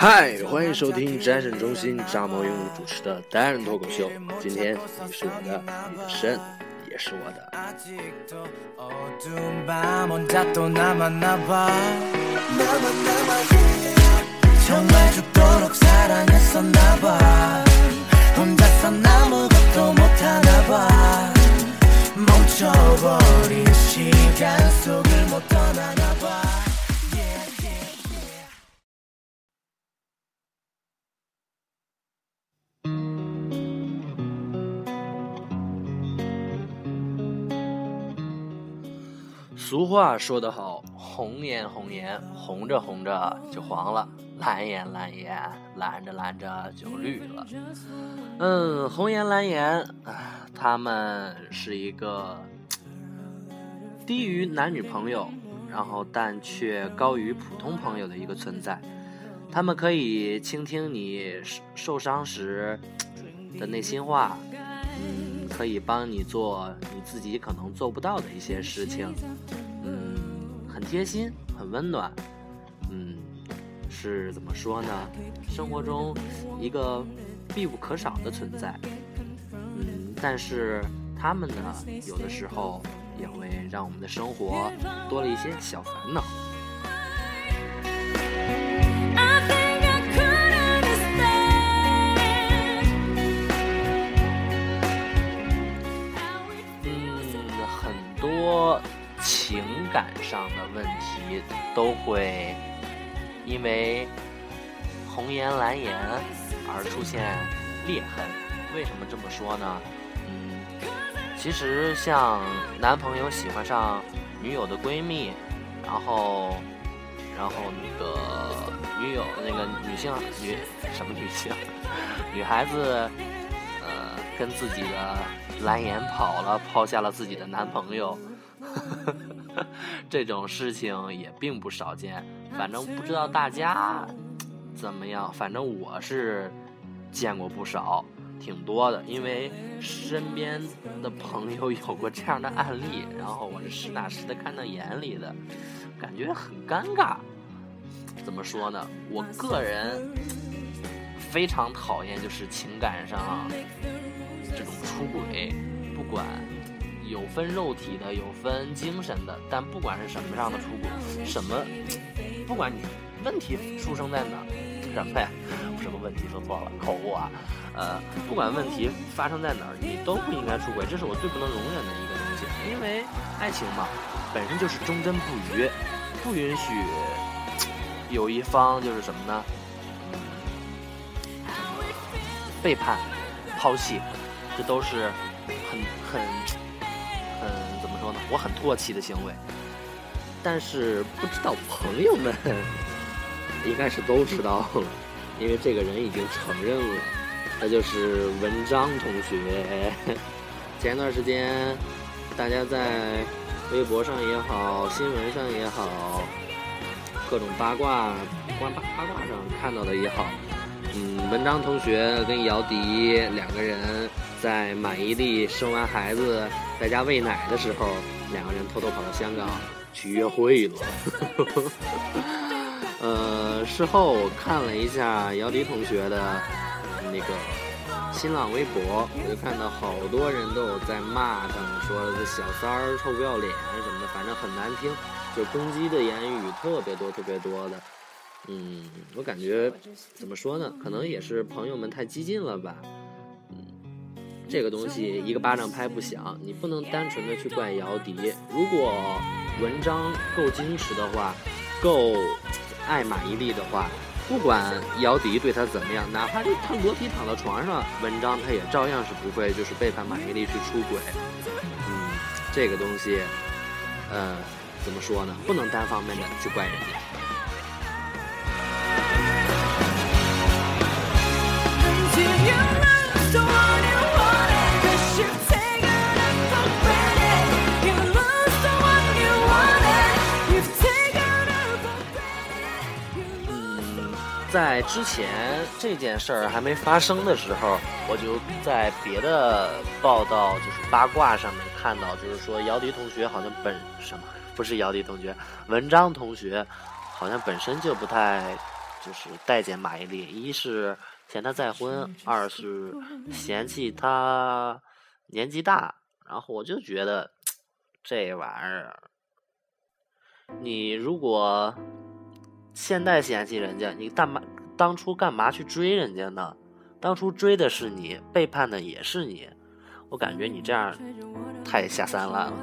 嗨，欢迎收听战神中心张某勇主持的单人脱口秀。今天你是我的，你的肾也是我的。俗话说得好，红颜红颜，红着红着就黄了；蓝颜蓝颜，蓝着蓝着就绿了。嗯，红颜蓝颜，他们是一个低于男女朋友，然后但却高于普通朋友的一个存在。他们可以倾听你受伤时的内心话。可以帮你做你自己可能做不到的一些事情，嗯，很贴心，很温暖，嗯，是怎么说呢？生活中一个必不可少的存在，嗯，但是他们呢，有的时候也会让我们的生活多了一些小烦恼。感上的问题都会因为红颜蓝颜而出现裂痕。为什么这么说呢？嗯，其实像男朋友喜欢上女友的闺蜜，然后，然后那个女友那个女性女什么女性女孩子，呃，跟自己的蓝颜跑了，抛下了自己的男朋友。这种事情也并不少见，反正不知道大家怎么样，反正我是见过不少，挺多的。因为身边的朋友有过这样的案例，然后我是实打实的看到眼里的，感觉很尴尬。怎么说呢？我个人非常讨厌，就是情感上这种出轨，不管。有分肉体的，有分精神的，但不管是什么样的出轨，什么，不管你问题出生在哪，什么呀？什么问题说错了，口误啊。呃，不管问题发生在哪儿，你都不应该出轨，这是我最不能容忍的一个东西。因为爱情嘛，本身就是忠贞不渝，不允许有一方就是什么呢？背叛、抛弃，这都是很很。我很唾弃的行为，但是不知道朋友们 应该是都知道了，因为这个人已经承认了，他就是文章同学。前段时间，大家在微博上也好，新闻上也好，各种八卦、八八八卦上看到的也好，嗯，文章同学跟姚笛两个人。在马伊琍生完孩子在家喂奶的时候，两个人偷偷跑到香港去约会了。呃，事后我看了一下姚笛同学的那个新浪微博，我就看到好多人都有在骂他们，说这小三儿臭不要脸什么的，反正很难听，就攻击的言语特别多，特别多的。嗯，我感觉怎么说呢？可能也是朋友们太激进了吧。这个东西一个巴掌拍不响，你不能单纯的去怪姚笛。如果文章够矜持的话，够爱马伊琍的话，不管姚笛对他怎么样，哪怕就他裸体躺到床上，文章他也照样是不会就是背叛马伊琍去出轨。嗯，这个东西，呃，怎么说呢？不能单方面的去怪人家。在之前这件事儿还没发生的时候，我就在别的报道，就是八卦上面看到，就是说姚笛同学好像本什么不是姚笛同学，文章同学好像本身就不太就是待见马伊琍，一是嫌她再婚，二是嫌弃她年纪大。然后我就觉得这玩意儿，你如果现在嫌弃人家，你干嘛当初干嘛去追人家呢？当初追的是你，背叛的也是你。我感觉你这样太下三滥了。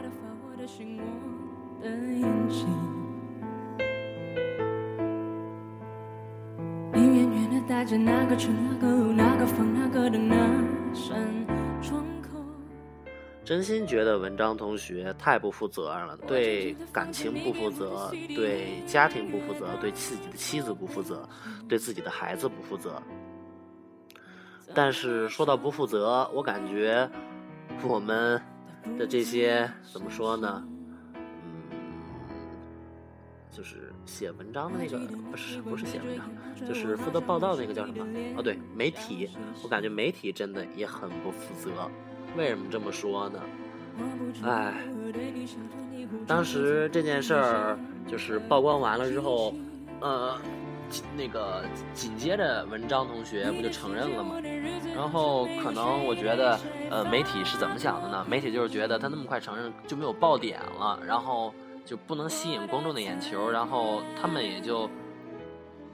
真心觉得文章同学太不负责任了，对感情不负责，对家庭不负责，对自己的妻子不负责，对自己的孩子不负责。但是说到不负责，我感觉。我们的这些怎么说呢？嗯，就是写文章的那个不是不是写文章，就是负责报道那个叫什么？哦，对，媒体。我感觉媒体真的也很不负责。为什么这么说呢？哎，当时这件事儿就是曝光完了之后，呃。那个紧接着文章同学不就承认了吗？然后可能我觉得，呃，媒体是怎么想的呢？媒体就是觉得他那么快承认就没有爆点了，然后就不能吸引公众的眼球，然后他们也就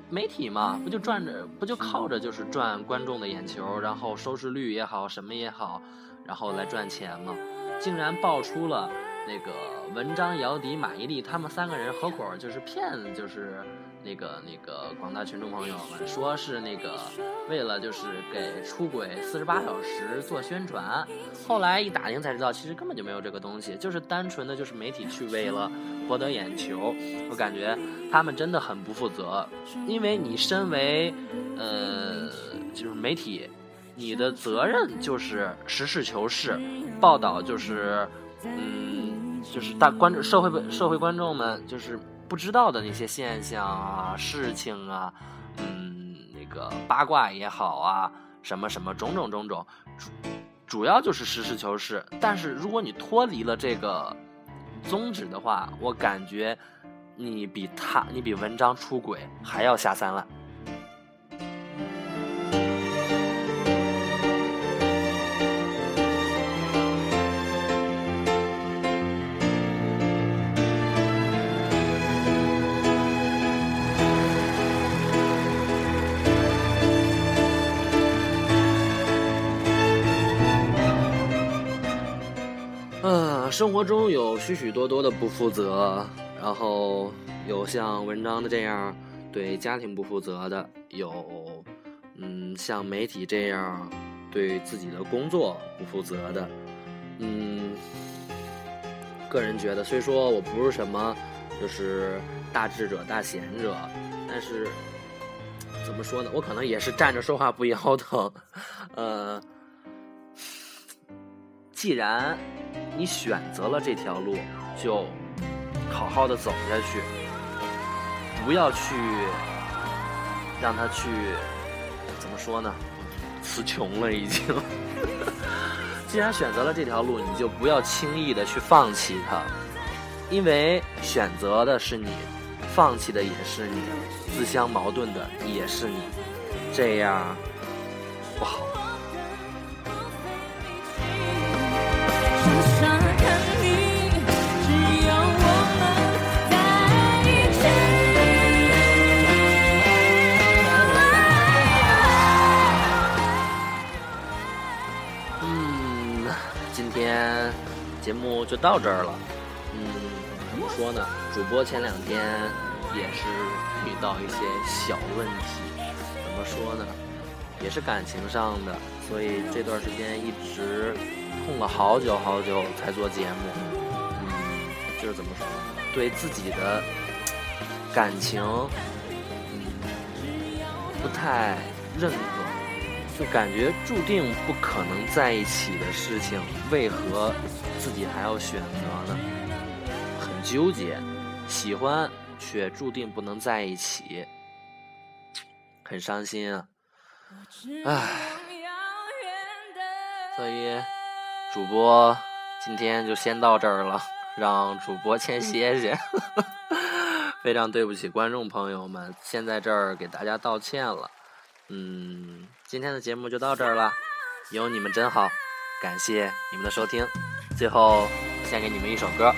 媒体嘛，不就赚着，不就靠着就是赚观众的眼球，然后收视率也好，什么也好，然后来赚钱嘛。竟然爆出了那个文章、姚笛、马伊琍他们三个人合伙就是骗，就是。那个那个广大群众朋友们说是那个为了就是给出轨四十八小时做宣传，后来一打听才知道，其实根本就没有这个东西，就是单纯的就是媒体去为了博得眼球。我感觉他们真的很不负责，因为你身为呃就是媒体，你的责任就是实事求是报道，就是嗯就是大观众社会社会观众们就是。不知道的那些现象啊、事情啊，嗯，那个八卦也好啊，什么什么种种种种，主主要就是实事求是。但是如果你脱离了这个宗旨的话，我感觉你比他，你比文章出轨还要下三滥。生活中有许许多多的不负责，然后有像文章的这样对家庭不负责的，有嗯像媒体这样对自己的工作不负责的，嗯，个人觉得虽说我不是什么就是大智者大贤者，但是怎么说呢，我可能也是站着说话不腰疼，呃，既然。你选择了这条路，就好好的走下去，不要去让他去怎么说呢？词穷了已经。既然选择了这条路，你就不要轻易的去放弃它，因为选择的是你，放弃的也是你，自相矛盾的也是你，这样不好。就到这儿了，嗯，怎么说呢？主播前两天也是遇到一些小问题，怎么说呢？也是感情上的，所以这段时间一直空了好久好久才做节目，嗯，就是怎么说呢？对自己的感情，嗯，不太认可，就感觉注定不可能在一起的事情，为何？自己还要选择呢？很纠结喜欢却注定不能在一起很伤心啊唉。所以主播今天就先到这儿了让主播先歇歇 非常对不起观众朋友们先在这儿给大家道歉了。嗯今天的节目就到这儿了有你们真好感谢你们的收听。最后献给你们一首歌。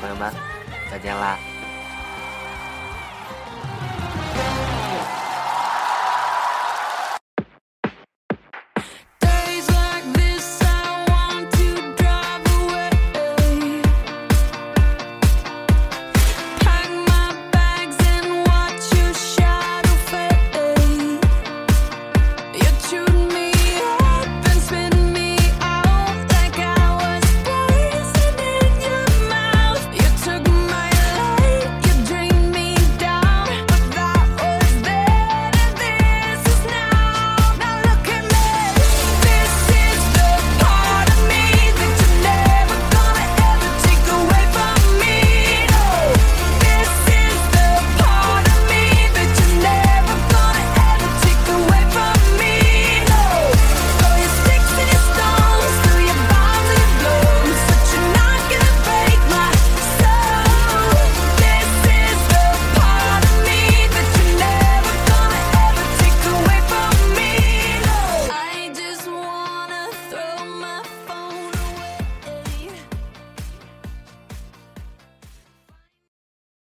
朋友们再见啦。